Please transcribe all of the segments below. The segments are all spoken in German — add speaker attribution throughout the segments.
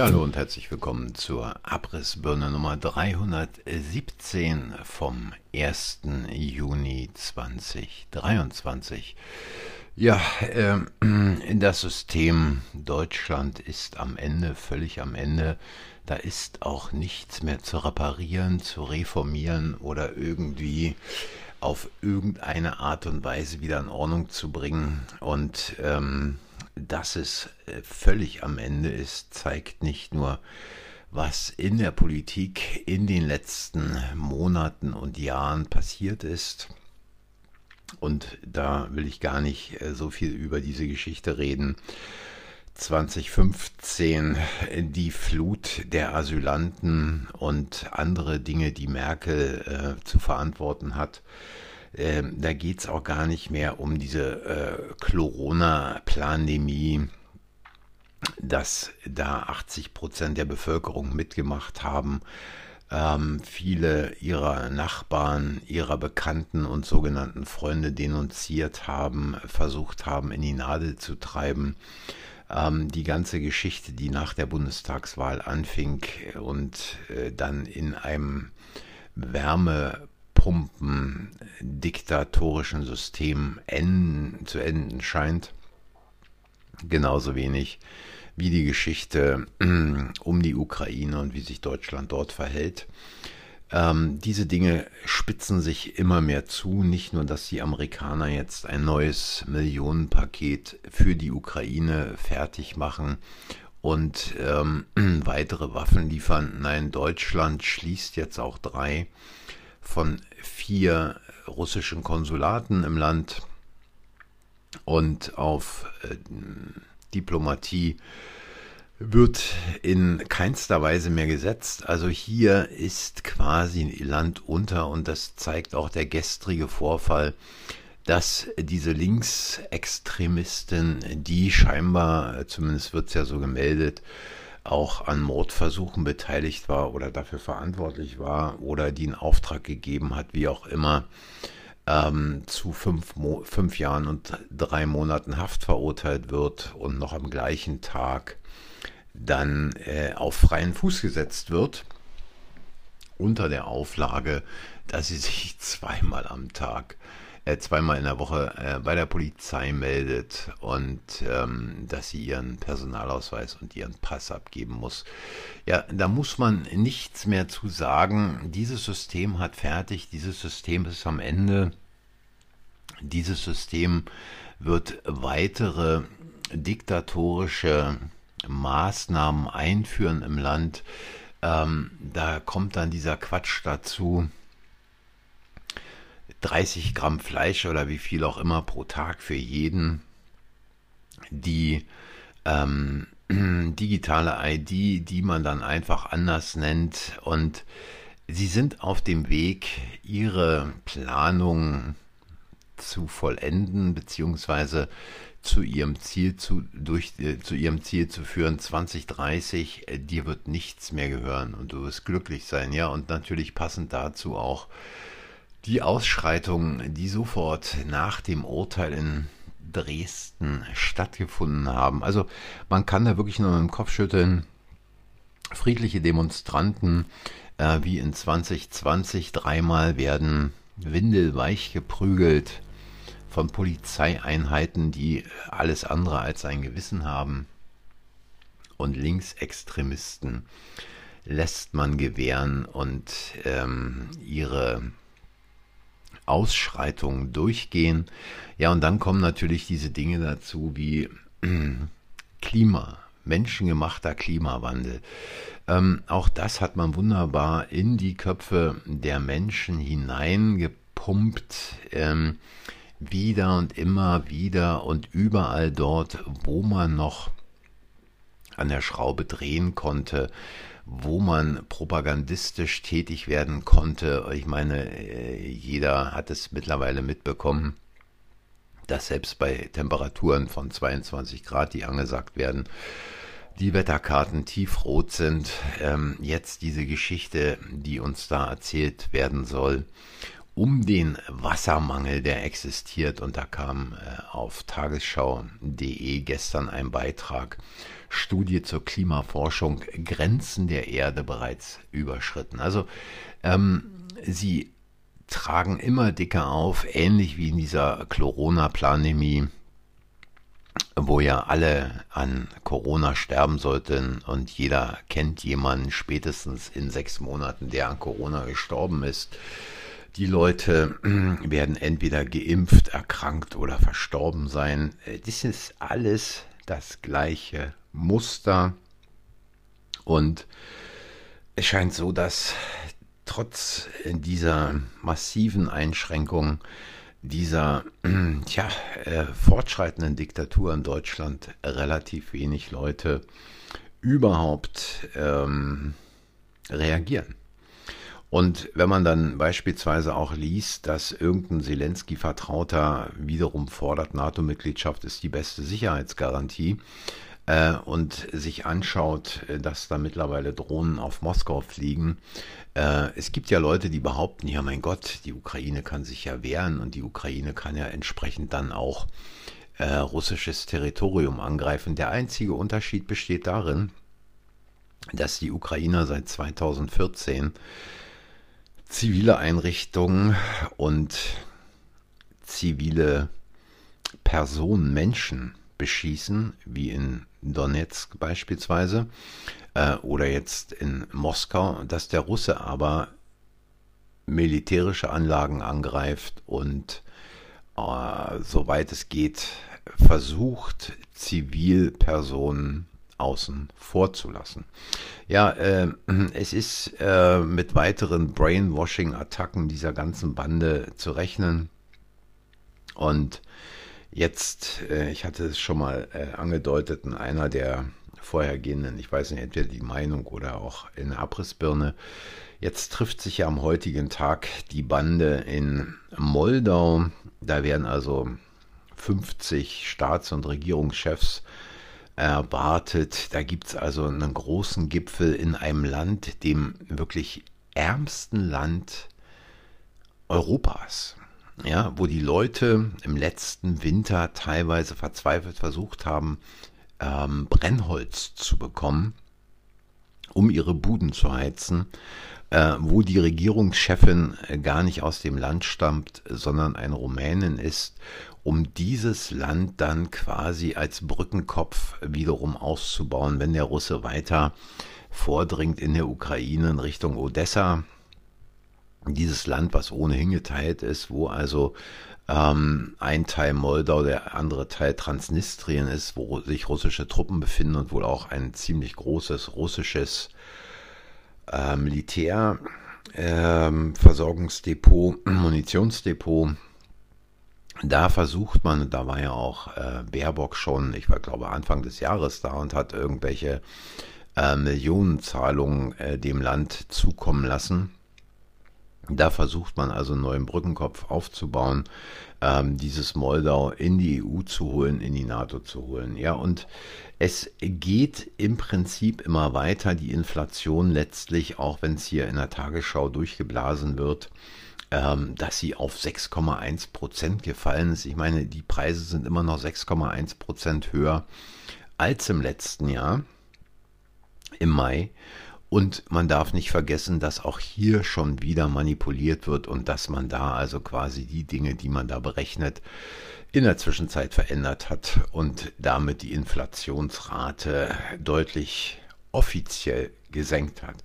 Speaker 1: Ja, hallo und herzlich willkommen zur Abrissbirne Nummer 317 vom 1. Juni 2023. Ja, äh, das System Deutschland ist am Ende, völlig am Ende. Da ist auch nichts mehr zu reparieren, zu reformieren oder irgendwie auf irgendeine Art und Weise wieder in Ordnung zu bringen. Und ähm, dass es äh, völlig am Ende ist, zeigt nicht nur, was in der Politik in den letzten Monaten und Jahren passiert ist. Und da will ich gar nicht äh, so viel über diese Geschichte reden. 2015 die Flut der Asylanten und andere Dinge, die Merkel äh, zu verantworten hat. Ähm, da geht es auch gar nicht mehr um diese äh, Corona-Plandemie, dass da 80 Prozent der Bevölkerung mitgemacht haben. Ähm, viele ihrer Nachbarn, ihrer Bekannten und sogenannten Freunde denunziert haben, versucht haben, in die Nadel zu treiben. Ähm, die ganze Geschichte, die nach der Bundestagswahl anfing und äh, dann in einem Wärme Pumpen diktatorischen System enden, zu enden scheint. Genauso wenig wie die Geschichte um die Ukraine und wie sich Deutschland dort verhält. Ähm, diese Dinge spitzen sich immer mehr zu. Nicht nur, dass die Amerikaner jetzt ein neues Millionenpaket für die Ukraine fertig machen und ähm, weitere Waffen liefern. Nein, Deutschland schließt jetzt auch drei von vier russischen Konsulaten im Land und auf äh, Diplomatie wird in keinster Weise mehr gesetzt. Also hier ist quasi ein Land unter und das zeigt auch der gestrige Vorfall, dass diese Linksextremisten, die scheinbar, zumindest wird es ja so gemeldet, auch an Mordversuchen beteiligt war oder dafür verantwortlich war oder die einen Auftrag gegeben hat, wie auch immer, ähm, zu fünf, fünf Jahren und drei Monaten Haft verurteilt wird und noch am gleichen Tag dann äh, auf freien Fuß gesetzt wird, unter der Auflage, dass sie sich zweimal am Tag äh, zweimal in der Woche äh, bei der Polizei meldet und ähm, dass sie ihren Personalausweis und ihren Pass abgeben muss. Ja, da muss man nichts mehr zu sagen. Dieses System hat fertig, dieses System ist am Ende. Dieses System wird weitere diktatorische Maßnahmen einführen im Land. Ähm, da kommt dann dieser Quatsch dazu, 30 Gramm Fleisch oder wie viel auch immer pro Tag für jeden. Die ähm, digitale ID, die man dann einfach anders nennt. Und sie sind auf dem Weg, ihre Planung zu vollenden, beziehungsweise zu ihrem Ziel zu, durch, äh, zu ihrem Ziel zu führen, 2030, äh, dir wird nichts mehr gehören und du wirst glücklich sein, ja, und natürlich passend dazu auch die Ausschreitungen, die sofort nach dem Urteil in Dresden stattgefunden haben. Also man kann da wirklich nur mit dem Kopf schütteln. Friedliche Demonstranten äh, wie in 2020 dreimal werden windelweich geprügelt von Polizeieinheiten, die alles andere als ein Gewissen haben. Und Linksextremisten lässt man gewähren und ähm, ihre Ausschreitungen durchgehen. Ja, und dann kommen natürlich diese Dinge dazu wie Klima, menschengemachter Klimawandel. Ähm, auch das hat man wunderbar in die Köpfe der Menschen hineingepumpt. Ähm, wieder und immer wieder und überall dort, wo man noch an der Schraube drehen konnte, wo man propagandistisch tätig werden konnte. Ich meine, äh, jeder hat es mittlerweile mitbekommen, dass selbst bei Temperaturen von 22 Grad, die angesagt werden, die Wetterkarten tiefrot sind. Ähm, jetzt diese Geschichte, die uns da erzählt werden soll. Um den Wassermangel, der existiert. Und da kam äh, auf tagesschau.de gestern ein Beitrag, Studie zur Klimaforschung, Grenzen der Erde bereits überschritten. Also ähm, sie tragen immer dicker auf, ähnlich wie in dieser Corona-Planämie, wo ja alle an Corona sterben sollten und jeder kennt jemanden spätestens in sechs Monaten, der an Corona gestorben ist. Die Leute werden entweder geimpft, erkrankt oder verstorben sein. Das ist alles das gleiche Muster. Und es scheint so, dass trotz dieser massiven Einschränkungen dieser tja, äh, fortschreitenden Diktatur in Deutschland relativ wenig Leute überhaupt ähm, reagieren. Und wenn man dann beispielsweise auch liest, dass irgendein Zelensky-Vertrauter wiederum fordert, NATO-Mitgliedschaft ist die beste Sicherheitsgarantie, äh, und sich anschaut, äh, dass da mittlerweile Drohnen auf Moskau fliegen. Äh, es gibt ja Leute, die behaupten, ja mein Gott, die Ukraine kann sich ja wehren und die Ukraine kann ja entsprechend dann auch äh, russisches Territorium angreifen. Der einzige Unterschied besteht darin, dass die Ukrainer seit 2014 zivile Einrichtungen und zivile Personen, Menschen beschießen, wie in Donetsk beispielsweise, äh, oder jetzt in Moskau, dass der Russe aber militärische Anlagen angreift und äh, soweit es geht, versucht, Zivilpersonen außen vorzulassen. Ja, äh, es ist äh, mit weiteren Brainwashing-Attacken dieser ganzen Bande zu rechnen. Und jetzt, äh, ich hatte es schon mal äh, angedeutet, in einer der vorhergehenden, ich weiß nicht, entweder die Meinung oder auch in Abrissbirne, Jetzt trifft sich ja am heutigen Tag die Bande in Moldau. Da werden also 50 Staats- und Regierungschefs erwartet. Da gibt es also einen großen Gipfel in einem Land, dem wirklich ärmsten Land Europas. Ja, wo die Leute im letzten Winter teilweise verzweifelt versucht haben, ähm, Brennholz zu bekommen, um ihre Buden zu heizen, äh, wo die Regierungschefin gar nicht aus dem Land stammt, sondern eine Rumänin ist um dieses Land dann quasi als Brückenkopf wiederum auszubauen, wenn der Russe weiter vordringt in der Ukraine in Richtung Odessa. Dieses Land, was ohnehin geteilt ist, wo also ähm, ein Teil Moldau, der andere Teil Transnistrien ist, wo sich russische Truppen befinden und wohl auch ein ziemlich großes russisches äh, Militärversorgungsdepot, ähm, Munitionsdepot da versucht man, da war ja auch äh, Baerbock schon, ich war glaube Anfang des Jahres da und hat irgendwelche äh, Millionenzahlungen äh, dem Land zukommen lassen. Da versucht man also einen neuen Brückenkopf aufzubauen, ähm, dieses Moldau in die EU zu holen, in die NATO zu holen. Ja, und es geht im Prinzip immer weiter, die Inflation letztlich, auch wenn es hier in der Tagesschau durchgeblasen wird, ähm, dass sie auf 6,1 Prozent gefallen ist. Ich meine, die Preise sind immer noch 6,1 Prozent höher als im letzten Jahr, im Mai. Und man darf nicht vergessen, dass auch hier schon wieder manipuliert wird und dass man da also quasi die Dinge, die man da berechnet, in der Zwischenzeit verändert hat und damit die Inflationsrate deutlich offiziell gesenkt hat.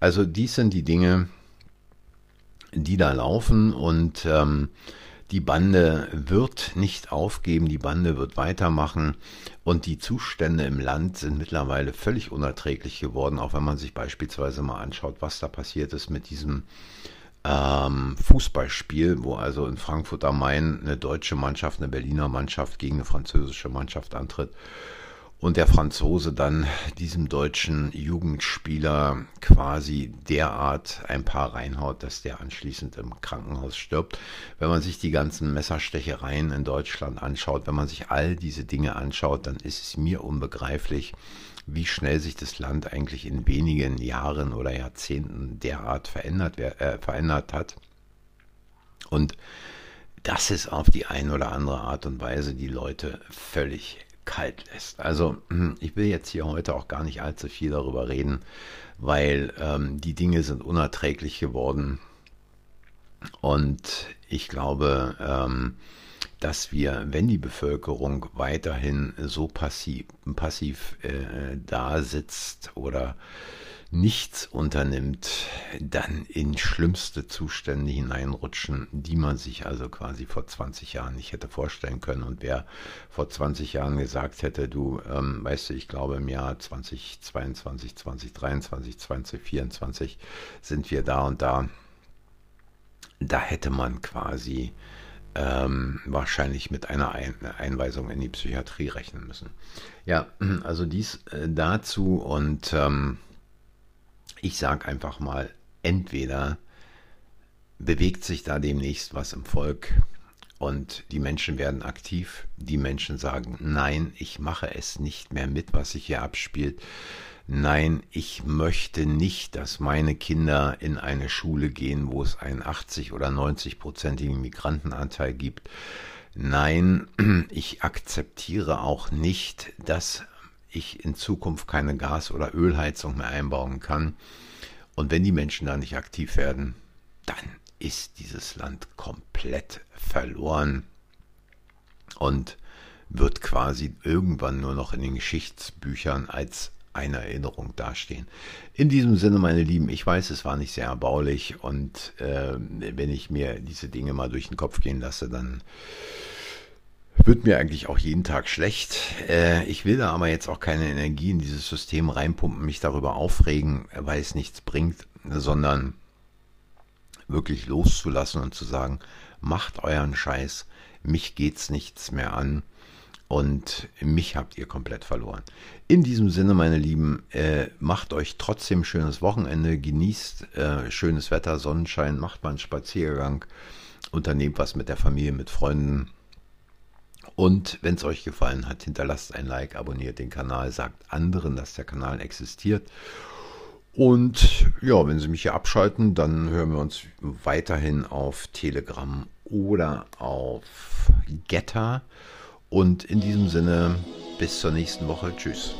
Speaker 1: Also dies sind die Dinge, die da laufen und ähm, die Bande wird nicht aufgeben, die Bande wird weitermachen. Und die Zustände im Land sind mittlerweile völlig unerträglich geworden, auch wenn man sich beispielsweise mal anschaut, was da passiert ist mit diesem ähm, Fußballspiel, wo also in Frankfurt am Main eine deutsche Mannschaft, eine Berliner Mannschaft gegen eine französische Mannschaft antritt und der Franzose dann diesem deutschen Jugendspieler quasi derart ein paar reinhaut, dass der anschließend im Krankenhaus stirbt. Wenn man sich die ganzen Messerstechereien in Deutschland anschaut, wenn man sich all diese Dinge anschaut, dann ist es mir unbegreiflich, wie schnell sich das Land eigentlich in wenigen Jahren oder Jahrzehnten derart verändert, äh, verändert hat. Und das ist auf die eine oder andere Art und Weise die Leute völlig kalt lässt. Also ich will jetzt hier heute auch gar nicht allzu viel darüber reden, weil ähm, die Dinge sind unerträglich geworden. Und ich glaube, ähm, dass wir, wenn die Bevölkerung weiterhin so passiv, passiv äh, da sitzt oder nichts unternimmt, dann in schlimmste Zustände hineinrutschen, die man sich also quasi vor 20 Jahren nicht hätte vorstellen können. Und wer vor 20 Jahren gesagt hätte, du, ähm, weißt du, ich glaube im Jahr 2022, 2023, 2024 sind wir da und da, da hätte man quasi ähm, wahrscheinlich mit einer Ein Einweisung in die Psychiatrie rechnen müssen. Ja, also dies äh, dazu und ähm, ich sage einfach mal, entweder bewegt sich da demnächst was im Volk und die Menschen werden aktiv, die Menschen sagen, nein, ich mache es nicht mehr mit, was sich hier abspielt. Nein, ich möchte nicht, dass meine Kinder in eine Schule gehen, wo es einen 80 oder 90-prozentigen Migrantenanteil gibt. Nein, ich akzeptiere auch nicht, dass ich in Zukunft keine Gas- oder Ölheizung mehr einbauen kann. Und wenn die Menschen da nicht aktiv werden, dann ist dieses Land komplett verloren und wird quasi irgendwann nur noch in den Geschichtsbüchern als eine Erinnerung dastehen. In diesem Sinne, meine Lieben, ich weiß, es war nicht sehr erbaulich und äh, wenn ich mir diese Dinge mal durch den Kopf gehen lasse, dann wird mir eigentlich auch jeden Tag schlecht. Äh, ich will da aber jetzt auch keine Energie in dieses System reinpumpen, mich darüber aufregen, weil es nichts bringt, sondern wirklich loszulassen und zu sagen, macht euren Scheiß, mich geht's nichts mehr an und mich habt ihr komplett verloren. In diesem Sinne, meine Lieben, äh, macht euch trotzdem schönes Wochenende, genießt äh, schönes Wetter, Sonnenschein, macht mal einen Spaziergang, unternehmt was mit der Familie, mit Freunden. Und wenn es euch gefallen hat, hinterlasst ein Like, abonniert den Kanal, sagt anderen, dass der Kanal existiert. Und ja, wenn Sie mich hier abschalten, dann hören wir uns weiterhin auf Telegram oder auf Getter. Und in diesem Sinne, bis zur nächsten Woche. Tschüss.